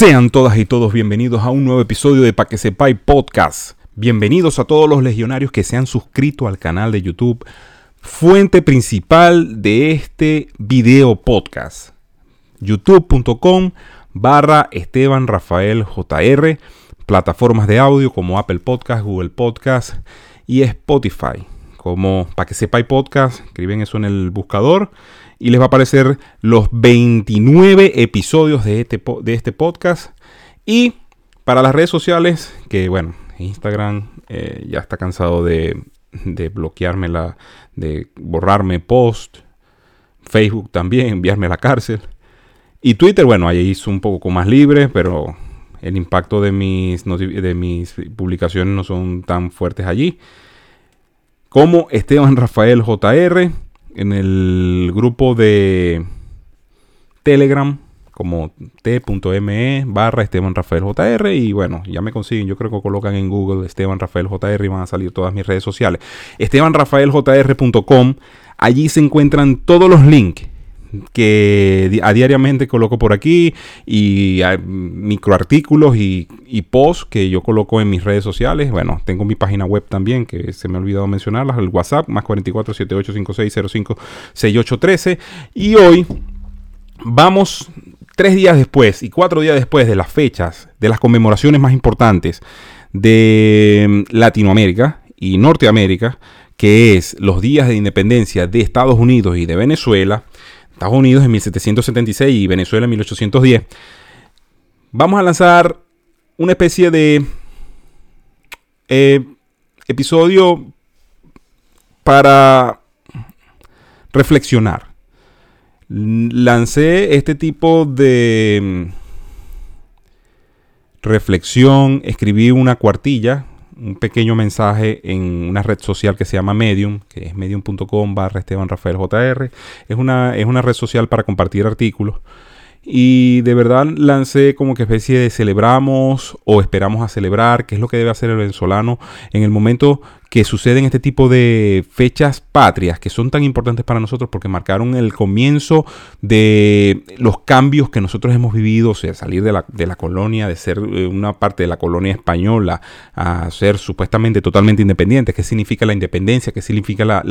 Sean todas y todos bienvenidos a un nuevo episodio de Pa' que sepáis podcast. Bienvenidos a todos los legionarios que se han suscrito al canal de YouTube, fuente principal de este video podcast. youtube.com barra Esteban Rafael JR, plataformas de audio como Apple Podcast, Google Podcast y Spotify. Como Pa' que sepáis podcast, escriben eso en el buscador y les va a aparecer los 29 episodios de este, de este podcast. Y para las redes sociales, que bueno, Instagram eh, ya está cansado de, de bloquearme la, de borrarme post, Facebook también, enviarme a la cárcel. Y Twitter, bueno, ahí es un poco más libre, pero el impacto de mis, de mis publicaciones no son tan fuertes allí. Como Esteban Rafael JR en el grupo de Telegram como t.me barra Esteban Rafael JR y bueno, ya me consiguen, yo creo que colocan en Google Esteban Rafael JR y van a salir todas mis redes sociales. estebanrafaeljr.com, allí se encuentran todos los links que a diariamente coloco por aquí y microartículos y, posts que yo coloco en mis redes sociales. Bueno, tengo mi página web también que se me ha olvidado mencionarlas, el WhatsApp más 44 78 6813 y hoy vamos tres días después y cuatro días después de las fechas de las conmemoraciones más importantes de Latinoamérica y Norteamérica, que es los días de independencia de Estados Unidos y de Venezuela, Estados Unidos en 1776 y Venezuela en 1810, vamos a lanzar una especie de eh, episodio para reflexionar. Lancé este tipo de reflexión, escribí una cuartilla un pequeño mensaje en una red social que se llama Medium, que es medium.com barra Esteban Rafael JR. Es una, es una red social para compartir artículos. Y de verdad lancé como que especie de celebramos o esperamos a celebrar, qué es lo que debe hacer el venezolano en el momento que suceden este tipo de fechas patrias que son tan importantes para nosotros porque marcaron el comienzo de los cambios que nosotros hemos vivido, o sea, salir de la, de la colonia, de ser eh, una parte de la colonia española a ser supuestamente totalmente independientes. ¿Qué significa la independencia? ¿Qué significa la,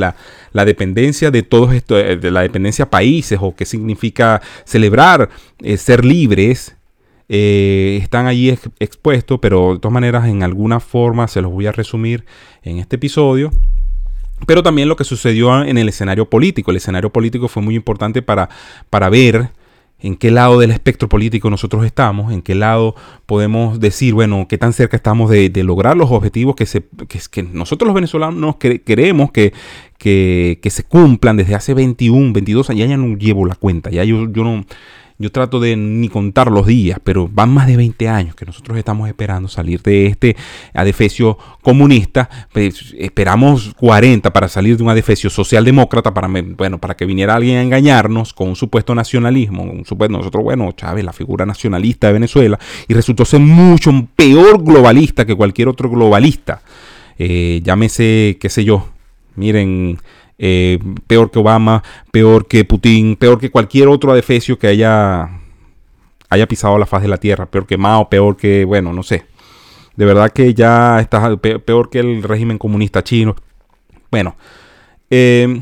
la, dependencia de todos estos, eh, de la dependencia a países? ¿O qué significa celebrar eh, ser libres? Eh, están allí expuestos, pero de todas maneras en alguna forma se los voy a resumir en este episodio. Pero también lo que sucedió en el escenario político. El escenario político fue muy importante para, para ver en qué lado del espectro político nosotros estamos, en qué lado podemos decir, bueno, qué tan cerca estamos de, lograr los objetivos que, se, que, nosotros los venezolanos queremos que, que, se cumplan desde hace 21, 22 años. Ya, ya no llevo la cuenta, ya yo, yo no yo trato de ni contar los días, pero van más de 20 años que nosotros estamos esperando salir de este adefesio comunista. Pues, esperamos 40 para salir de un adefesio socialdemócrata, para, bueno, para que viniera alguien a engañarnos con un supuesto nacionalismo. Un supuesto, nosotros, bueno, Chávez, la figura nacionalista de Venezuela, y resultó ser mucho peor globalista que cualquier otro globalista. Eh, llámese, qué sé yo, miren, eh, peor que Obama, peor que Putin, peor que cualquier otro adefesio que haya, haya pisado la faz de la tierra, peor que Mao, peor que, bueno, no sé. De verdad que ya está peor que el régimen comunista chino. Bueno, eh,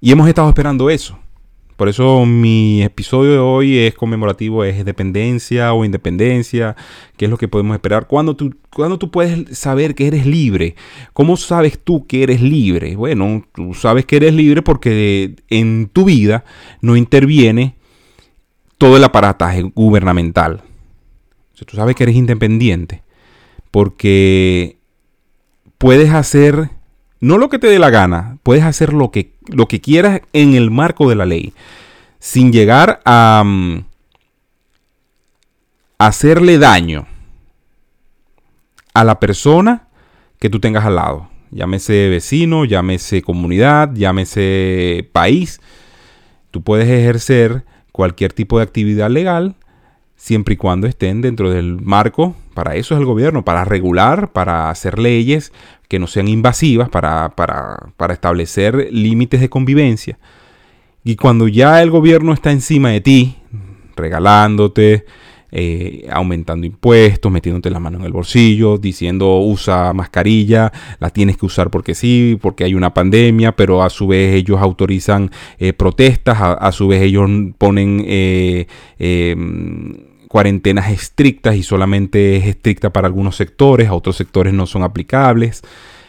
y hemos estado esperando eso. Por eso mi episodio de hoy es conmemorativo, es dependencia o independencia, qué es lo que podemos esperar. ¿Cuándo tú, tú puedes saber que eres libre? ¿Cómo sabes tú que eres libre? Bueno, tú sabes que eres libre porque en tu vida no interviene todo el aparataje gubernamental. O tú sabes que eres independiente porque puedes hacer no lo que te dé la gana, puedes hacer lo que, lo que quieras en el marco de la ley, sin llegar a, mm, hacerle daño a la persona que tú tengas al lado. Llámese vecino, llámese comunidad, llámese país. Tú puedes ejercer cualquier tipo de actividad legal siempre y cuando estén dentro del marco, para eso es el gobierno, para regular, para hacer leyes que no sean invasivas, para, establecer límites de convivencia. Y cuando ya el gobierno está encima de ti, regalándote, eh, aumentando impuestos, metiéndote la mano en el bolsillo, diciendo usa mascarilla, la tienes que usar porque sí, porque hay una pandemia, pero a su vez ellos autorizan eh, protestas, a, su vez ellos ponen em, cuarentenas estrictas y solamente es estricta para algunos sectores, a otros sectores no son aplicables.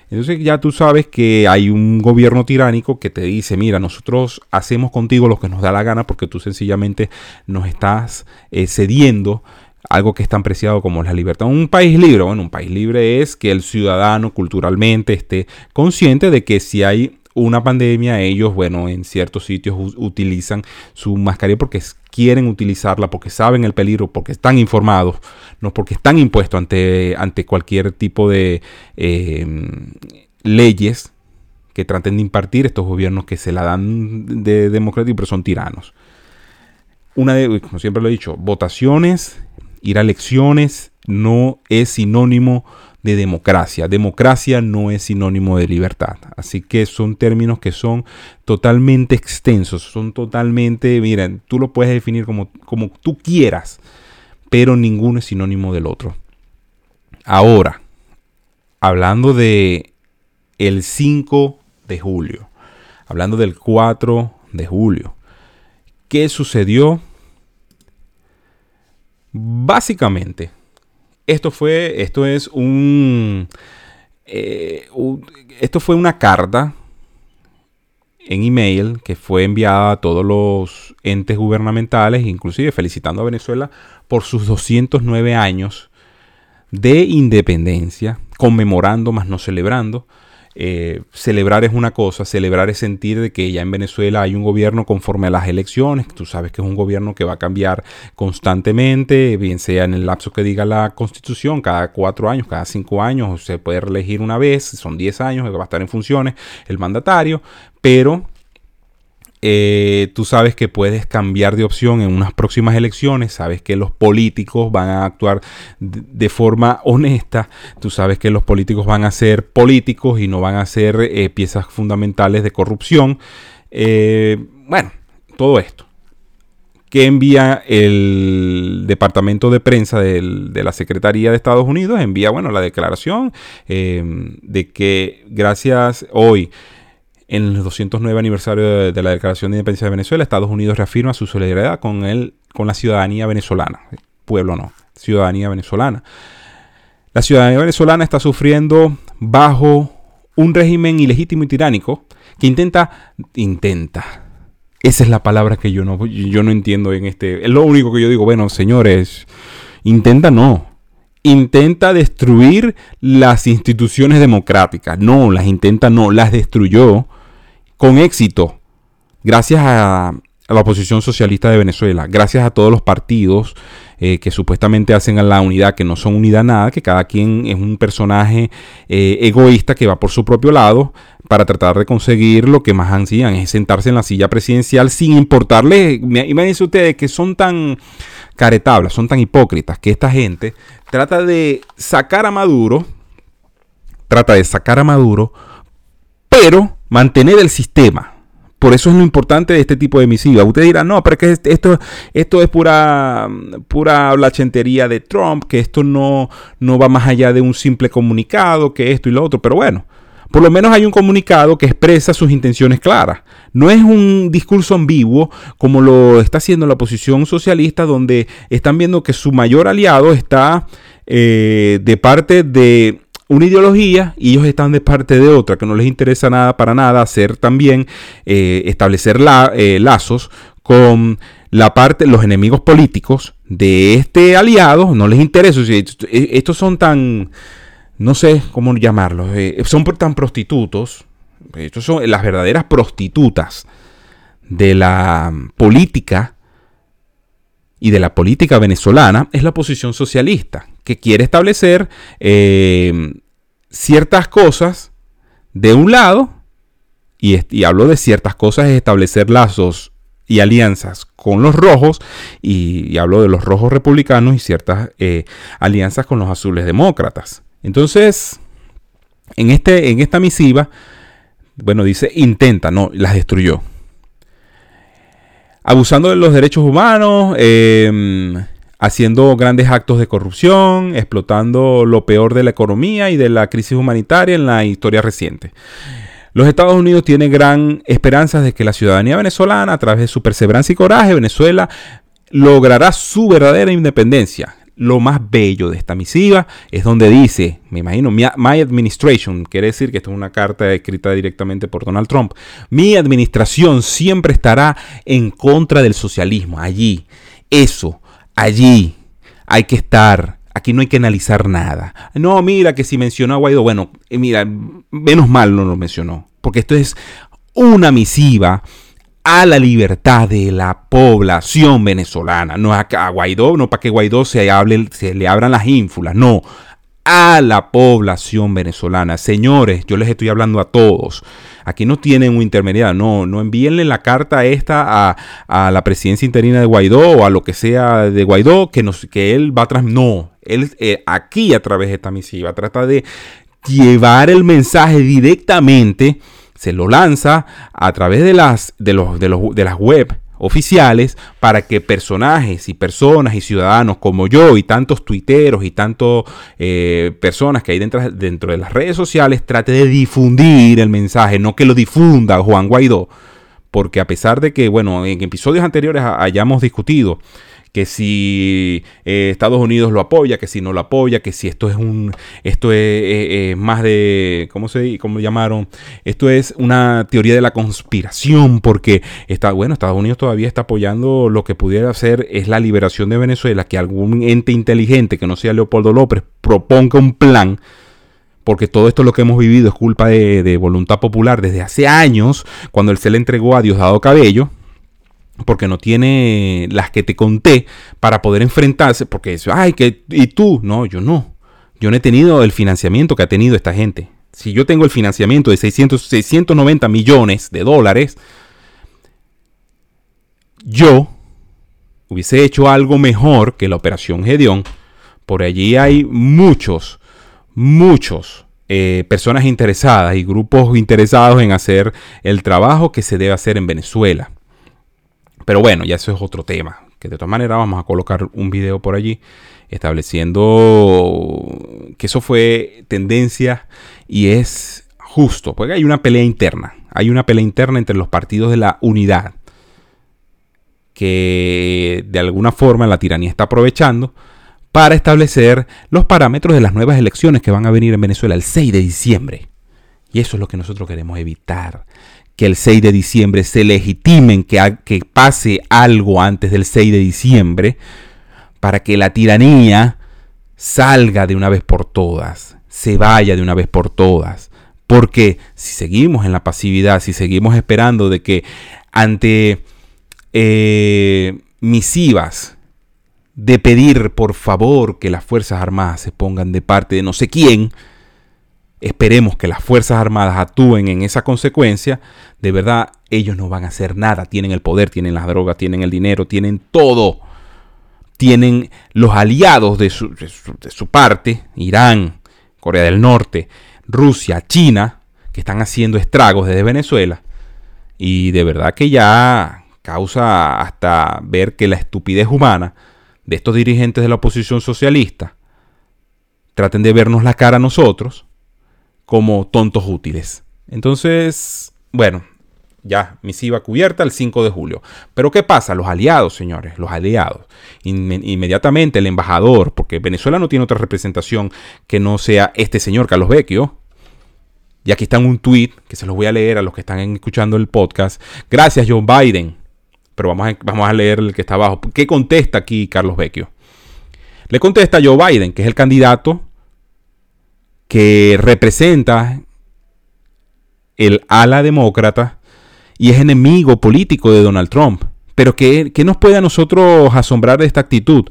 Entonces ya tú sabes que hay un gobierno tiránico que te dice, mira, nosotros hacemos contigo lo que nos da la gana porque tú sencillamente nos estás eh, cediendo algo que es tan preciado como la libertad. Un país libre, bueno, un país libre es que el ciudadano culturalmente esté consciente de que si hay una pandemia, ellos, bueno, en ciertos sitios utilizan su mascarilla porque quieren utilizarla, porque saben el peligro, porque están informados, no porque están impuestos ante, ante cualquier tipo de em, leyes que traten de impartir estos gobiernos que se la dan de democrático, pero son tiranos. Una de, como siempre lo he dicho, votaciones, ir a elecciones no es sinónimo de democracia. Democracia no es sinónimo de libertad. Así que son términos que son totalmente extensos, son totalmente, miren, tú lo puedes definir como, como tú quieras, pero ninguno es sinónimo del otro. Ahora, hablando de el 5 de julio, hablando del 4 de julio, ¿qué sucedió? Básicamente, esto fue, esto es eh, un, esto fue una carta en email que fue enviada a todos los entes gubernamentales, inclusive felicitando a Venezuela por sus 209 años de independencia, conmemorando más no celebrando, eh, celebrar es una cosa, celebrar es sentir de que ya en Venezuela hay un gobierno conforme a las elecciones, tú sabes que es un gobierno que va a cambiar constantemente, bien sea en el lapso que diga la constitución, cada cuatro años, cada cinco años, se puede reelegir una vez, son diez años va a estar en funciones el mandatario, pero eh, tú sabes que puedes cambiar de opción en unas próximas elecciones, sabes que los políticos van a actuar de, forma honesta, tú sabes que los políticos van a ser políticos y no van a ser eh, piezas fundamentales de corrupción. Eh, bueno, todo esto. que envía el Departamento de Prensa de la Secretaría de Estados Unidos? Envía, bueno, la declaración de que gracias hoy en el 209 aniversario de, la Declaración de Independencia de Venezuela, Estados Unidos reafirma su solidaridad con, el, con la ciudadanía venezolana. Pueblo no, ciudadanía venezolana. La ciudadanía venezolana está sufriendo bajo un régimen ilegítimo y tiránico que intenta, intenta. Esa es la palabra que yo no, yo no entiendo en este. Es lo único que yo digo, bueno, señores, intenta no intenta destruir las instituciones democráticas. No, las intenta no, las destruyó con éxito, gracias a, la oposición socialista de Venezuela, gracias a todos los partidos eh, que supuestamente hacen a la unidad, que no son unidad nada, que cada quien es un personaje eh, egoísta que va por su propio lado para tratar de conseguir lo que más ansían, es sentarse en la silla presidencial sin importarle, imagínense ustedes que son tan caretablas, son tan hipócritas, que esta gente trata de sacar a Maduro, trata de sacar a Maduro, pero mantener el sistema. Por eso es lo importante de este tipo de misiva. Usted dirá, no, pero que esto, esto es pura, pura blachentería de Trump, que esto no, no va más allá de un simple comunicado, que esto y lo otro. Pero bueno, por lo menos hay un comunicado que expresa sus intenciones claras. No es un discurso ambiguo como lo está haciendo la oposición socialista, donde están viendo que su mayor aliado está eh, de parte de una ideología y ellos están de parte de otra, que no les interesa nada para nada hacer también, eh, establecer eh, lazos con la parte, los enemigos políticos de este aliado, no les interesa. estos son tan, no sé cómo llamarlos, eh, son tan prostitutos, estos son las verdaderas prostitutas de la política y de la política venezolana, es la posición socialista que quiere establecer eh, ciertas cosas de un lado, y, hablo de ciertas cosas, es establecer lazos y alianzas con los rojos, y, hablo de los rojos republicanos y ciertas eh, alianzas con los azules demócratas. Entonces, en, este, en esta misiva, bueno, dice intenta, no, las destruyó. Abusando de los derechos humanos, eh, haciendo grandes actos de corrupción, explotando lo peor de la economía y de la crisis humanitaria en la historia reciente. Los Estados Unidos tienen gran esperanza de que la ciudadanía venezolana, a través de su perseverancia y coraje, Venezuela logrará su verdadera independencia. Lo más bello de esta misiva es donde dice, me imagino, my administration, quiere decir que esto es una carta escrita directamente por Donald Trump, mi administración siempre estará en contra del socialismo, allí, eso, allí, hay que estar, aquí no hay que analizar nada. No, mira que si mencionó a Guaidó, bueno, eh, mira, menos mal no lo mencionó, porque esto es una misiva a la libertad de la población venezolana. No a, Guaidó, no para que Guaidó se, hable, se le abran las ínfulas, no. A la población venezolana. Señores, yo les estoy hablando a todos. Aquí no tienen un intermediario. No, no envíenle la carta esta a, a, la presidencia interina de Guaidó o a lo que sea de Guaidó que, nos, que él va atrás. No, él eh, aquí a través de esta misiva trata de llevar el mensaje directamente se lo lanza a través de las, de los, de los, de las web oficiales para que personajes y personas y ciudadanos como yo y tantos tuiteros y tantas eh, personas que hay dentro, dentro de las redes sociales trate de difundir el mensaje, no que lo difunda Juan Guaidó, porque a pesar de que, bueno, en episodios anteriores hayamos discutido que si eh, Estados Unidos lo apoya, que si no lo apoya, que si esto es un, esto es, más de, ¿cómo se, cómo llamaron? Esto es una teoría de la conspiración, porque está, bueno, Estados Unidos todavía está apoyando lo que pudiera hacer es la liberación de Venezuela, que algún ente inteligente que no sea Leopoldo López proponga un plan porque todo esto lo que hemos vivido es culpa de, de, voluntad popular desde hace años, cuando él se le entregó a Diosdado Cabello, porque no tiene las que te conté para poder enfrentarse, porque es, ay, que, y tú, no, yo no. Yo no he tenido el financiamiento que ha tenido esta gente. Si yo tengo el financiamiento de 600, 690 millones de dólares, yo hubiese hecho algo mejor que la operación Gedeón. Por allí hay muchos, muchos eh, personas interesadas y grupos interesados en hacer el trabajo que se debe hacer en Venezuela. Pero bueno, ya eso es otro tema. Que de todas maneras vamos a colocar un video por allí estableciendo que eso fue tendencia y es justo. Porque hay una pelea interna. Hay una pelea interna entre los partidos de la unidad. Que de alguna forma la tiranía está aprovechando para establecer los parámetros de las nuevas elecciones que van a venir en Venezuela el 6 de diciembre. Y eso es lo que nosotros queremos evitar que el 6 de diciembre se legitimen que, que pase algo antes del 6 de diciembre para que la tiranía salga de una vez por todas, se vaya de una vez por todas. Porque si seguimos en la pasividad, si seguimos esperando de que ante eh, misivas de pedir por favor que las Fuerzas Armadas se pongan de parte de no sé quién, esperemos que las Fuerzas Armadas actúen en esa consecuencia, de verdad ellos no van a hacer nada. Tienen el poder, tienen las drogas, tienen el dinero, tienen todo. Tienen los aliados de su, de su, parte, Irán, Corea del Norte, Rusia, China, que están haciendo estragos desde Venezuela. Y de verdad que ya causa hasta ver que la estupidez humana de estos dirigentes de la oposición socialista traten de vernos la cara a nosotros como tontos útiles. Entonces, bueno, ya misiva cubierta el 5 de julio. Pero ¿qué pasa? Los aliados, señores, los aliados. inmediatamente el embajador, porque Venezuela no tiene otra representación que no sea este señor Carlos Vecchio. Y aquí está un tweet que se los voy a leer a los que están escuchando el podcast. Gracias, Joe Biden. Pero vamos a, vamos a leer el que está abajo. ¿Qué contesta aquí Carlos Vecchio? Le contesta Joe Biden, que es el candidato que representa el ala demócrata y es enemigo político de Donald Trump. Pero ¿qué, nos puede a nosotros asombrar de esta actitud?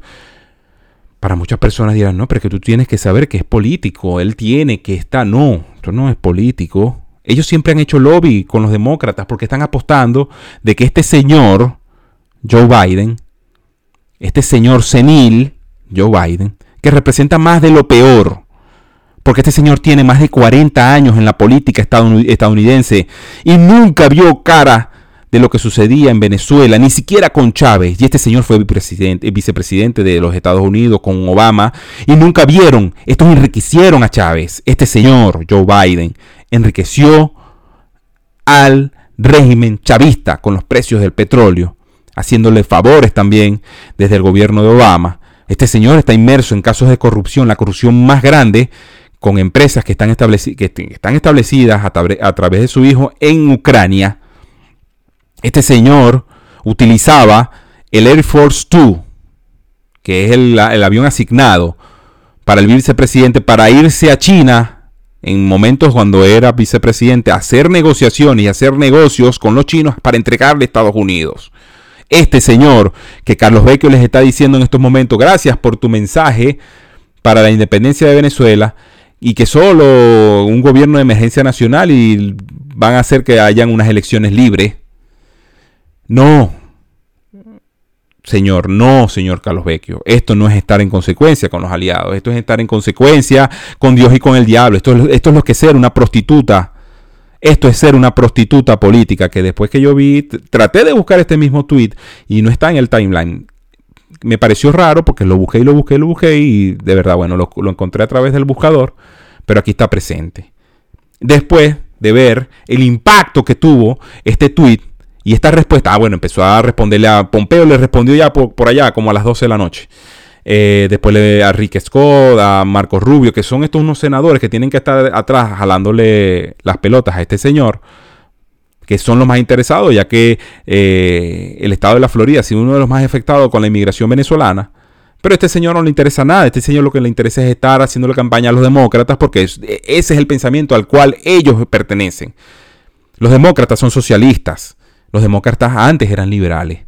Para muchas personas dirán, no, pero que tú tienes que saber que es político, él tiene que estar, no, esto no es político. Ellos siempre han hecho lobby con los demócratas porque están apostando de que este señor, Joe Biden, este señor senil, Joe Biden, que representa más de lo peor, porque este señor tiene más de 40 años en la política estadounidense y nunca vio cara de lo que sucedía en Venezuela, ni siquiera con Chávez. Y este señor fue vicepresidente, vicepresidente de los Estados Unidos con Obama. Y nunca vieron, estos enriquecieron a Chávez. Este señor, Joe Biden, enriqueció al régimen chavista con los precios del petróleo, haciéndole favores también desde el gobierno de Obama. Este señor está inmerso en casos de corrupción, la corrupción más grande con empresas que están, establecidas a, través de su hijo en Ucrania. Este señor utilizaba el Air Force 2, que es el, avión asignado para el vicepresidente, para irse a China en momentos cuando era vicepresidente, hacer negociaciones y hacer negocios con los chinos para entregarle a Estados Unidos. Este señor que Carlos Vecchio les está diciendo en estos momentos, gracias por tu mensaje para la independencia de Venezuela, y que solo un gobierno de emergencia nacional y van a hacer que hayan unas elecciones libres. No, señor, no, señor Carlos Vecchio. Esto no es estar en consecuencia con los aliados, esto es estar en consecuencia con Dios y con el diablo. Esto, esto es lo que es ser una prostituta. Esto es ser una prostituta política que después que yo vi, traté de buscar este mismo tweet y no está en el timeline me pareció raro porque lo busqué y lo busqué y lo busqué y de verdad, bueno, lo, encontré a través del buscador, pero aquí está presente. Después de ver el impacto que tuvo este tweet y esta respuesta, ah, bueno, empezó a responderle a Pompeo, le respondió ya por, allá, como a las 12 de la noche. Eh, después le a Rick Scott, a Marcos Rubio, que son estos unos senadores que tienen que estar atrás jalándole las pelotas a este señor que son los más interesados, ya que eh, el estado de la Florida ha sido uno de los más afectados con la inmigración venezolana. Pero a este señor no le interesa nada, este señor lo que le interesa es estar haciendo la campaña a los demócratas, porque ese es el pensamiento al cual ellos pertenecen. Los demócratas son socialistas, los demócratas antes eran liberales.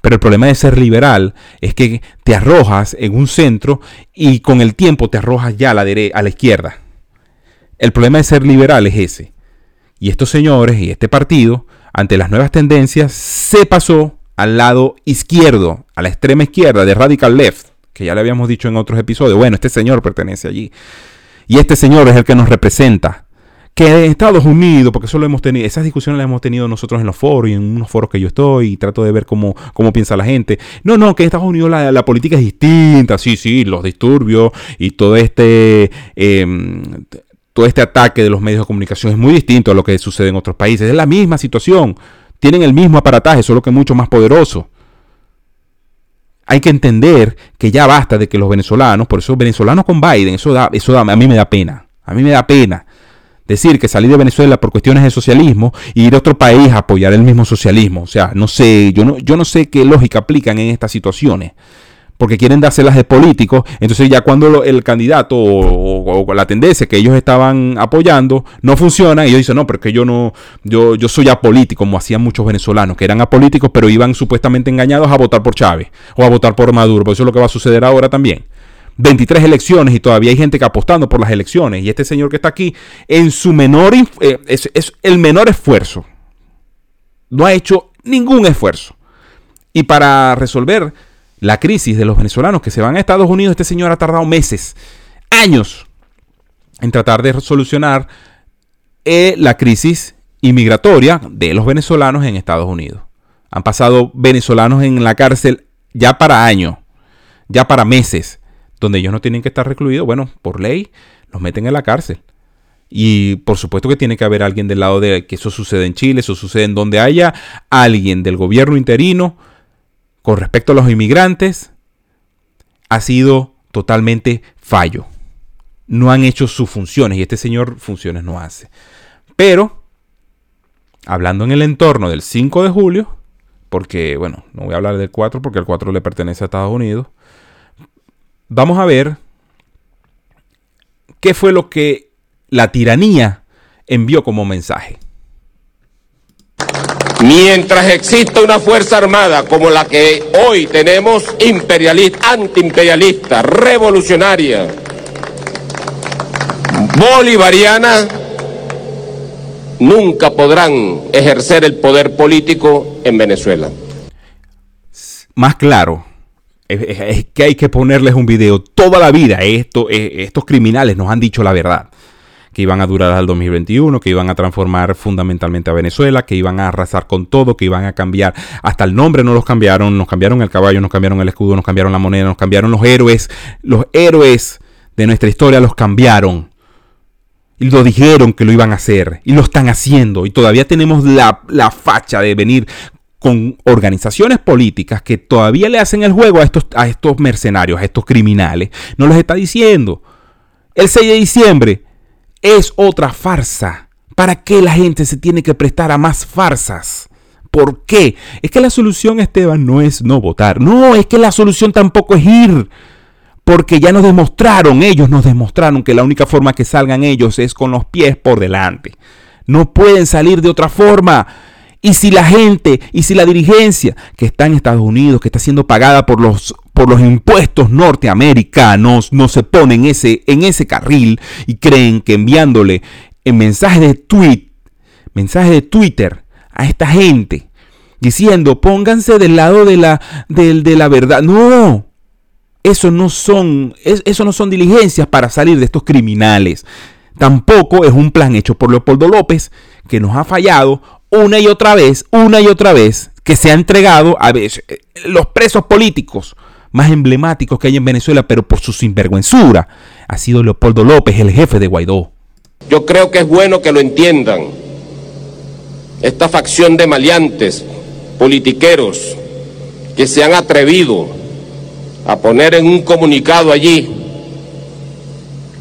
Pero el problema de ser liberal es que te arrojas en un centro y con el tiempo te arrojas ya a la, a la izquierda. El problema de ser liberal es ese y estos señores y este partido, ante las nuevas tendencias, se pasó al lado izquierdo, a la extrema izquierda de Radical Left, que ya le habíamos dicho en otros episodios. Bueno, este señor pertenece allí. Y este señor es el que nos representa. Que en Estados Unidos, porque eso lo hemos tenido, esas discusiones las hemos tenido nosotros en los foros y en unos foros que yo estoy y trato de ver cómo, cómo piensa la gente. No, no, que en Estados Unidos la, política es distinta, sí, sí, los disturbios y todo este em, todo este ataque de los medios de comunicación es muy distinto a lo que sucede en otros países. Es la misma situación. Tienen el mismo aparataje, solo que mucho más poderoso. Hay que entender que ya basta de que los venezolanos, por eso venezolanos con Biden, eso da, eso da, a mí me da pena. A mí me da pena decir que salir de Venezuela por cuestiones de socialismo y ir a otro país a apoyar el mismo socialismo. O sea, no sé, yo no, yo no sé qué lógica aplican en estas situaciones porque quieren dárselas de políticos. Entonces ya cuando el candidato o, la tendencia que ellos estaban apoyando no funciona, ellos dicen, no, pero es que yo no, yo, yo soy apolítico, como hacían muchos venezolanos, que eran apolíticos, pero iban supuestamente engañados a votar por Chávez o a votar por Maduro. Por eso es lo que va a suceder ahora también. 23 elecciones y todavía hay gente que apostando por las elecciones. Y este señor que está aquí, en su menor, eh, es el menor esfuerzo. No ha hecho ningún esfuerzo. Y para resolver la crisis de los venezolanos que se van a Estados Unidos, este señor ha tardado meses, años, en tratar de solucionar eh, la crisis inmigratoria de los venezolanos en Estados Unidos. Han pasado venezolanos en la cárcel ya para años, ya para meses, donde ellos no tienen que estar recluidos. Bueno, por ley, los meten en la cárcel. Y por supuesto que tiene que haber alguien del lado de que eso sucede en Chile, eso sucede en donde haya alguien del gobierno interino con respecto a los inmigrantes ha sido totalmente fallo. No han hecho sus funciones y este señor funciones no hace. Pero, hablando en el entorno del 5 de julio, porque, bueno, no voy a hablar del 4 porque el 4 le pertenece a Estados Unidos, vamos a ver qué fue lo que la tiranía envió como mensaje. Mientras exista una fuerza armada como la que hoy tenemos, imperialista, antiimperialista, revolucionaria, bolivariana, nunca podrán ejercer el poder político en Venezuela. Más claro, es, que hay que ponerles un video. Toda la vida esto, estos criminales nos han dicho la verdad que iban a durar al 2021, que iban a transformar fundamentalmente a Venezuela, que iban a arrasar con todo, que iban a cambiar hasta el nombre, no los cambiaron, nos cambiaron el caballo, nos cambiaron el escudo, nos cambiaron la moneda, nos cambiaron los héroes, los héroes de nuestra historia los cambiaron. Y lo dijeron que lo iban a hacer. Y lo están haciendo. Y todavía tenemos la, la facha de venir con organizaciones políticas que todavía le hacen el juego a estos, a estos mercenarios, a estos criminales. No los está diciendo. El 6 de diciembre es otra farsa. ¿Para qué la gente se tiene que prestar a más farsas? ¿Por qué? Es que la solución, Esteban, no es no votar. No, es que la solución tampoco es ir. Porque ya nos demostraron, ellos nos demostraron que la única forma que salgan ellos es con los pies por delante. No pueden salir de otra forma. Y si la gente y si la dirigencia que está en Estados Unidos, que está siendo pagada por los, por los impuestos norteamericanos, no se ponen en ese, en ese carril y creen que enviándole en mensajes de tweet, mensajes de Twitter a esta gente diciendo pónganse del lado de la, de la verdad. No, eso no son, eso no son diligencias para salir de estos criminales. Tampoco es un plan hecho por Leopoldo López que nos ha fallado una y otra vez, una y otra vez, que se ha entregado a eh, los presos políticos más emblemáticos que hay en Venezuela, pero por su sinvergüenzura, ha sido Leopoldo López, el jefe de Guaidó. Yo creo que es bueno que lo entiendan. Esta facción de maleantes, politiqueros, que se han atrevido a poner en un comunicado allí,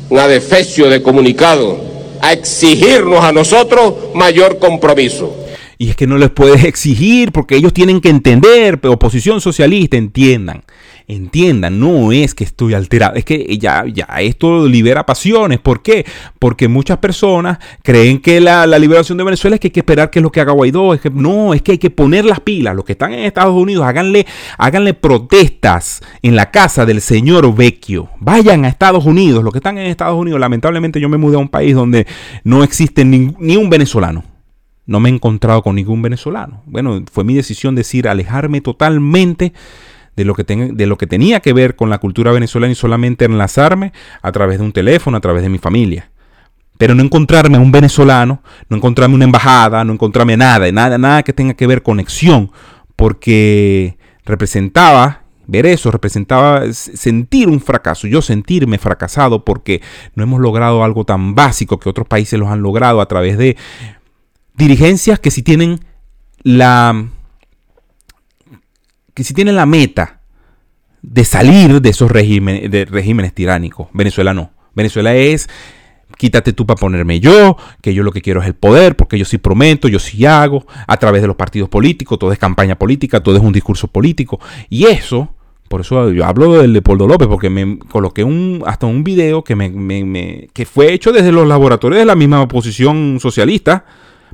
un adefesio de comunicado, a exigirnos a nosotros mayor compromiso. Y es que no les puedes exigir porque ellos tienen que entender, oposición socialista, entiendan entiendan, no es que estoy alterado, es que ya, ya esto libera pasiones. ¿Por qué? Porque muchas personas creen que la, liberación de Venezuela es que hay que esperar que es lo que haga Guaidó. Es que no, es que hay que poner las pilas. Los que están en Estados Unidos, háganle, háganle protestas en la casa del señor Vecchio. Vayan a Estados Unidos. Los que están en Estados Unidos, lamentablemente yo me mudé a un país donde no existe ni, ni un venezolano. No me he encontrado con ningún venezolano. Bueno, fue mi decisión decir alejarme totalmente de lo, que de lo que tenía que ver con la cultura venezolana y solamente enlazarme a través de un teléfono, a través de mi familia. Pero no encontrarme a un venezolano, no encontrarme una embajada, no encontrarme nada, nada, nada que tenga que ver conexión, porque representaba ver eso representaba sentir un fracaso, yo sentirme fracasado porque no hemos logrado algo tan básico que otros países los han logrado a través de dirigencias que si tienen la que si tienen la meta de salir de esos regímenes, de tiránicos, Venezuela no. Venezuela es quítate tú para ponerme yo, que yo lo que quiero es el poder, porque yo sí prometo, yo sí hago, a través de los partidos políticos, todo es campaña política, todo es un discurso político. Y eso, por eso yo hablo del Leopoldo López, porque me coloqué un, hasta un video que, me, que fue hecho desde los laboratorios de la misma oposición socialista,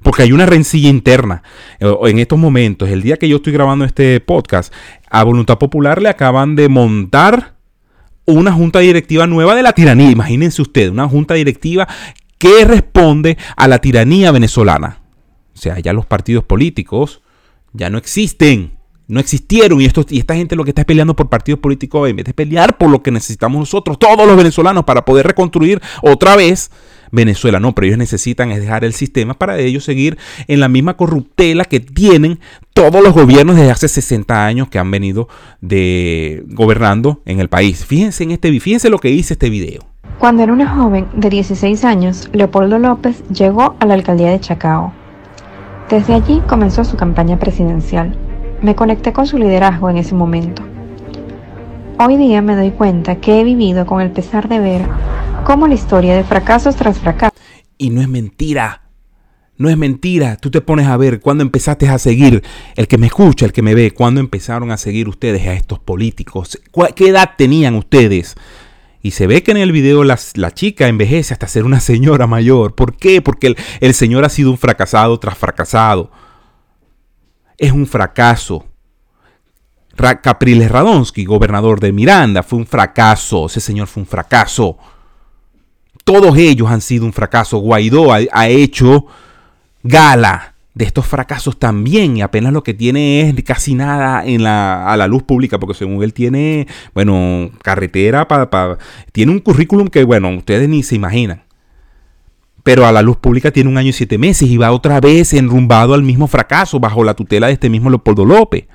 porque hay una rencilla interna. Eh, en estos momentos, el día que yo estoy grabando este podcast, a Voluntad Popular le acaban de montar una junta directiva nueva de la tiranía. Imagínense ustedes, una junta directiva que responde a la tiranía venezolana. O sea, ya los partidos políticos ya no existen. No existieron y, esto, y esta gente lo que está peleando por partidos políticos en vez de pelear por lo que necesitamos nosotros, todos los venezolanos, para poder reconstruir otra vez Venezuela. No, pero ellos necesitan dejar el sistema para ellos seguir en la misma corruptela que tienen todos los gobiernos desde hace 60 años que han venido de gobernando en el país. Fíjense en este, fíjense lo que hice este video. Cuando era una joven de 16 años, Leopoldo López llegó a la alcaldía de Chacao. Desde allí comenzó su campaña presidencial. Me conecté con su liderazgo en ese momento. Hoy día me doy cuenta que he vivido con el pesar de ver cómo la historia de fracasos tras fracasos. Y no es mentira. No es mentira. Tú te pones a ver cuando empezaste a seguir, el que me escucha, el que me ve, cuando empezaron a seguir ustedes a estos políticos. ¿Qué edad tenían ustedes? Y se ve que en el video la, chica envejece hasta ser una señora mayor. ¿Por qué? Porque el, el señor ha sido un fracasado tras fracasado. Es un fracaso. Capriles Radonsky, gobernador de Miranda, fue un fracaso. Ese señor fue un fracaso. Todos ellos han sido un fracaso. Guaidó ha, hecho gala de estos fracasos también y apenas lo que tiene es casi nada en la, a la luz pública porque según él tiene, bueno, carretera, para, tiene un currículum que, bueno, ustedes ni se imaginan. pero a la luz pública tiene un año y siete meses y va otra vez enrumbado al mismo fracaso bajo la tutela de este mismo Leopoldo López.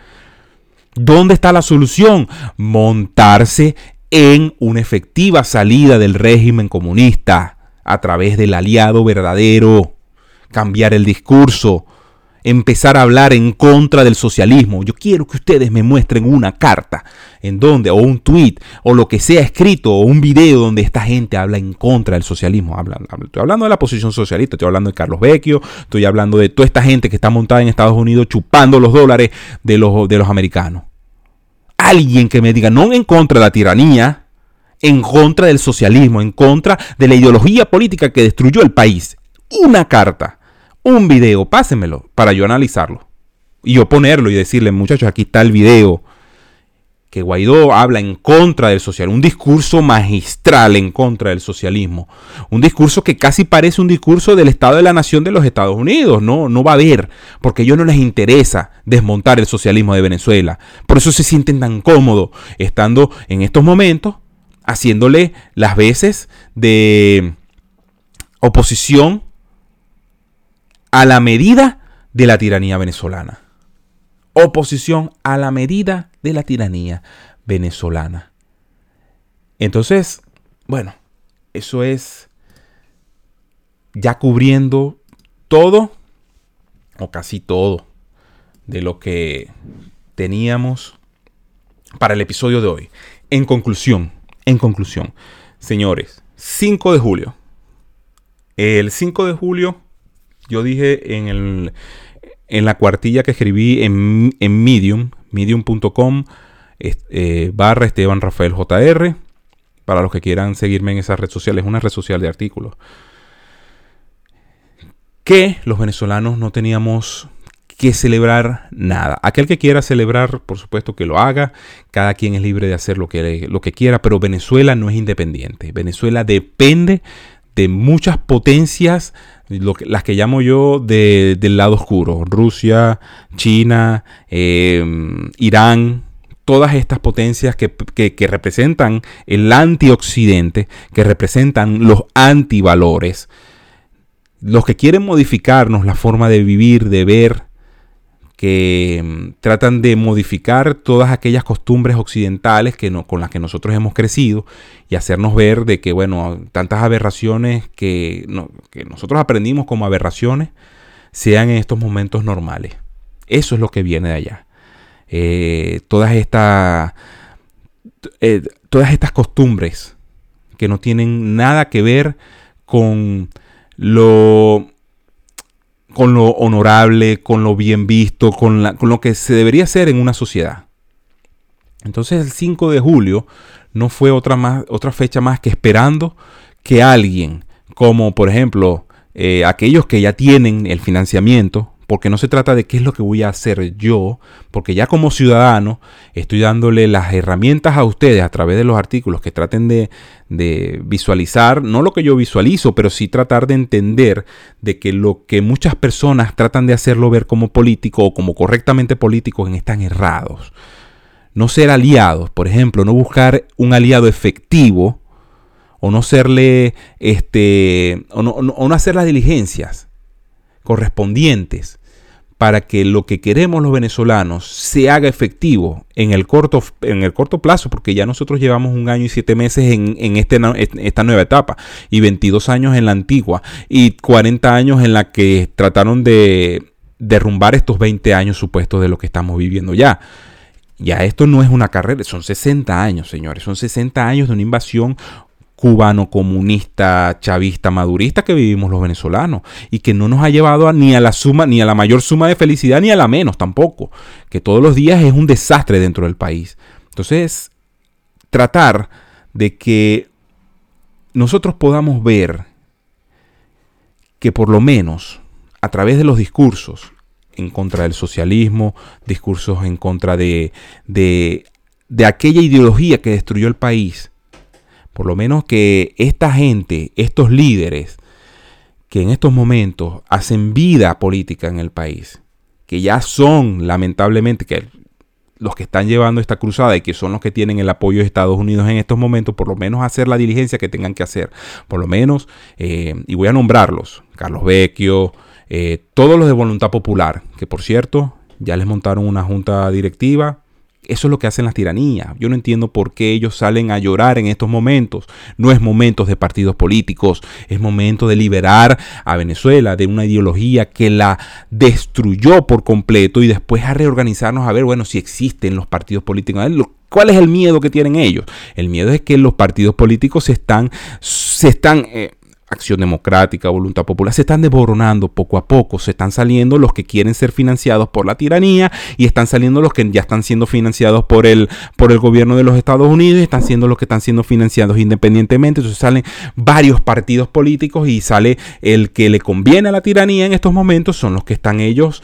¿Dónde está la solución? Montarse en una efectiva salida del régimen comunista a través del aliado verdadero, cambiar el discurso, empezar a hablar en contra del socialismo. Yo quiero que ustedes me muestren una carta en donde, o un tweet, o lo que sea escrito, o un video donde esta gente habla en contra del socialismo. estoy hablando de la posición socialista, estoy hablando de Carlos Vecchio, estoy hablando de toda esta gente que está montada en Estados Unidos chupando los dólares de los, de los americanos. Alguien que me diga, no en contra de la tiranía, en contra del socialismo, en contra de la ideología política que destruyó el país. Una carta un video, pásenmelo para yo analizarlo. Y yo ponerlo y decirle, muchachos, aquí está el video. Que Guaidó habla en contra del socialismo, un discurso magistral en contra del socialismo, un discurso que casi parece un discurso del Estado de la Nación de los Estados Unidos, no, no va a haber, porque a ellos no les interesa desmontar el socialismo de Venezuela, por eso se sienten tan cómodos estando en estos momentos haciéndole las veces de oposición a la medida de la tiranía venezolana. Oposición a la medida de la tiranía venezolana. Entonces, bueno, eso es ya cubriendo todo o casi todo de lo que teníamos para el episodio de hoy. En conclusión, en conclusión, señores, 5 de julio. El 5 de julio yo dije en, el, en la cuartilla que escribí en, en Medium, medium.com, eh, barra Esteban Rafael JR, para los que quieran seguirme en esa red social, es una red social de artículos, que los venezolanos no teníamos que celebrar nada. Aquel que quiera celebrar, por supuesto que lo haga. Cada quien es libre de hacer lo que, lo que quiera, pero Venezuela no es independiente. Venezuela depende de muchas potencias, las que llamo yo del lado oscuro, Rusia, China, em, Irán, todas estas potencias que, que, representan el antioccidente, que representan los antivalores, los que quieren modificarnos la forma de vivir, de ver, que mm, tratan de modificar todas aquellas costumbres occidentales que no, con las que nosotros hemos crecido y hacernos ver de que, bueno, tantas aberraciones que, que nosotros aprendimos como aberraciones sean en estos momentos normales. Eso es lo que viene de allá. Eh, todas, eh, todas estas costumbres que no tienen nada que ver con lo con lo honorable, con lo bien visto, con, lo que se debería hacer en una sociedad. Entonces el 5 de julio no fue otra, más, otra fecha más que esperando que alguien, como por ejemplo eh, aquellos que ya tienen el financiamiento, porque no se trata de qué es lo que voy a hacer yo, porque ya como ciudadano estoy dándole las herramientas a ustedes a través de los artículos que traten de, visualizar, no lo que yo visualizo, pero sí tratar de entender de que lo que muchas personas tratan de hacerlo ver como político o como correctamente políticos están errados. No ser aliados, por ejemplo, no buscar un aliado efectivo o no serle, este, o no hacer las diligencias correspondientes para que lo que queremos los venezolanos se haga efectivo en el corto, en el corto plazo, porque ya nosotros llevamos un año y siete meses en, en este, esta nueva etapa, y 22 años en la antigua, y 40 años en la que trataron de derrumbar estos 20 años supuestos de lo que estamos viviendo ya. Ya esto no es una carrera, son 60 años, señores, son 60 años de una invasión cubano, comunista, chavista, madurista que vivimos los venezolanos y que no nos ha llevado a, ni a la suma, ni a la mayor suma de felicidad, ni a la menos tampoco, que todos los días es un desastre dentro del país. Entonces, tratar de que nosotros podamos ver que por lo menos a través de los discursos en contra del socialismo, discursos en contra de, de, de aquella ideología que destruyó el país, por lo menos que esta gente, estos líderes que en estos momentos hacen vida política en el país, que ya son lamentablemente, que los que están llevando esta cruzada y que son los que tienen el apoyo de Estados Unidos en estos momentos, por lo menos hacer la diligencia que tengan que hacer. Por lo menos, eh, y voy a nombrarlos, Carlos Vecchio, eh, todos los de Voluntad Popular, que por cierto, ya les montaron una junta directiva eso es lo que hacen las tiranías. Yo no entiendo por qué ellos salen a llorar en estos momentos. No es momento de partidos políticos, es momento de liberar a Venezuela de una ideología que la destruyó por completo y después a reorganizarnos a ver, bueno, si existen los partidos políticos. ¿Cuál es el miedo que tienen ellos? El miedo es que los partidos políticos se están, se están eh, Acción Democrática, Voluntad Popular, se están desboronando poco a poco, se están saliendo los que quieren ser financiados por la tiranía y están saliendo los que ya están siendo financiados por el, por el gobierno de los Estados Unidos y están siendo los que están siendo financiados independientemente. Entonces salen varios partidos políticos y sale el que le conviene a la tiranía en estos momentos, son los que están ellos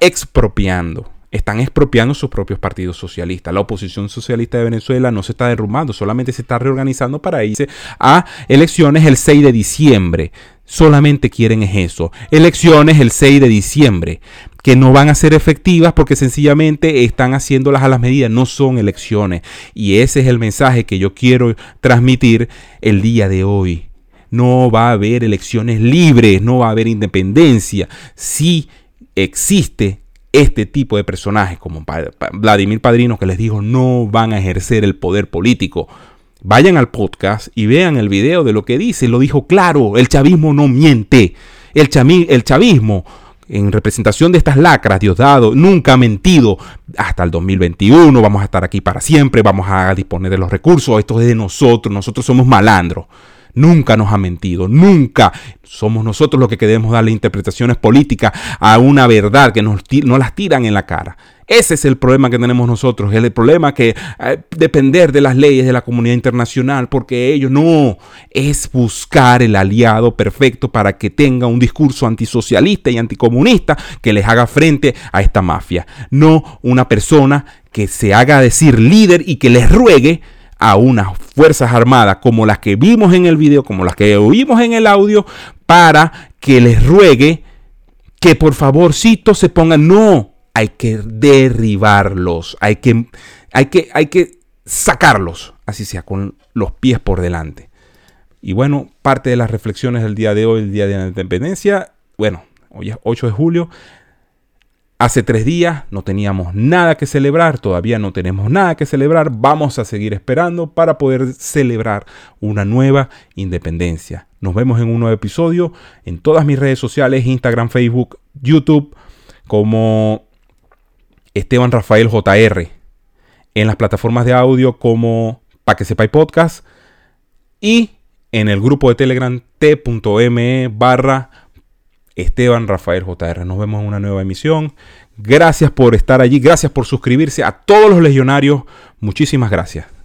expropiando están expropiando sus propios partidos socialistas. La oposición socialista de Venezuela no se está derrumbando, solamente se está reorganizando para irse a elecciones el 6 de diciembre. Solamente quieren eso. Elecciones el 6 de diciembre, que no van a ser efectivas porque sencillamente están haciéndolas a las medidas, no son elecciones. Y ese es el mensaje que yo quiero transmitir el día de hoy. No va a haber elecciones libres, no va a haber independencia. Si existe este tipo de personajes como Vladimir Padrino que les dijo no van a ejercer el poder político. Vayan al podcast y vean el video de lo que dice. Lo dijo claro, el chavismo no miente. El, el chavismo en representación de estas lacras, Diosdado, nunca ha mentido. Hasta el 2021 vamos a estar aquí para siempre, vamos a disponer de los recursos. Esto es de nosotros, nosotros somos malandros. Nunca nos ha mentido, nunca. Somos nosotros los que queremos darle interpretaciones políticas a una verdad que nos, las tiran en la cara. Ese es el problema que tenemos nosotros, el problema que eh, depender de las leyes de la comunidad internacional, porque ellos no es buscar el aliado perfecto para que tenga un discurso antisocialista y anticomunista que les haga frente a esta mafia, no una persona que se haga decir líder y que les ruegue a unas fuerzas armadas como las que vimos en el video, como las que oímos en el audio, para que les ruegue que por favorcito se pongan. No, hay que derribarlos, hay que, hay que, hay que sacarlos, así sea, con los pies por delante. Y bueno, parte de las reflexiones del día de hoy, el día de la independencia, bueno, hoy es 8 de julio, Hace tres días no teníamos nada que celebrar, todavía no tenemos nada que celebrar, vamos a seguir esperando para poder celebrar una nueva independencia. Nos vemos en un nuevo episodio en todas mis redes sociales, Instagram, Facebook, YouTube, como Esteban Rafael JR, en las plataformas de audio como Pa' que podcast y en el grupo de Telegram t.me barra Esteban Rafael JR. Nos vemos en una nueva emisión. Gracias por estar allí, gracias por suscribirse a todos los legionarios. Muchísimas gracias.